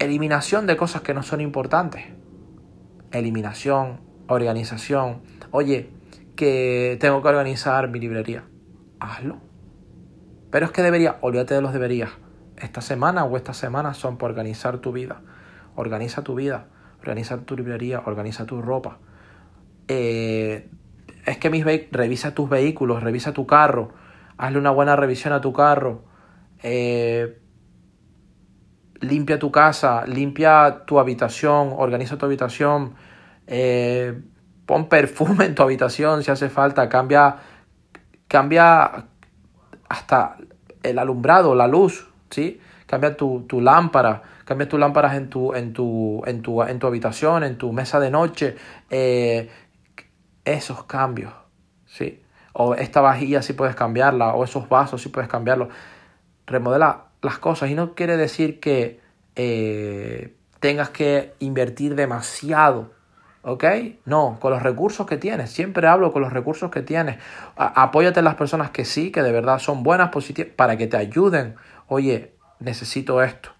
eliminación de cosas que no son importantes. Eliminación, organización. Oye, que tengo que organizar mi librería. Hazlo. Pero es que debería, olvídate de los deberías. Esta semana o esta semana son para organizar tu vida. Organiza tu vida, organiza tu librería, organiza tu ropa. Eh, es que mis revisa tus vehículos, revisa tu carro, hazle una buena revisión a tu carro. Eh, limpia tu casa, limpia tu habitación, organiza tu habitación, eh, pon perfume en tu habitación si hace falta, cambia, cambia hasta el alumbrado, la luz, ¿sí? Cambia tu, tu lámpara, cambia tus lámparas en tu, en tu, en tu, en tu habitación, en tu mesa de noche, eh, esos cambios, ¿sí? O esta vajilla si puedes cambiarla, o esos vasos si puedes cambiarlos. Remodela las cosas y no quiere decir que eh, tengas que invertir demasiado. ¿Ok? No, con los recursos que tienes. Siempre hablo con los recursos que tienes. apóyate en las personas que sí, que de verdad son buenas, positivas, para que te ayuden. Oye, necesito esto.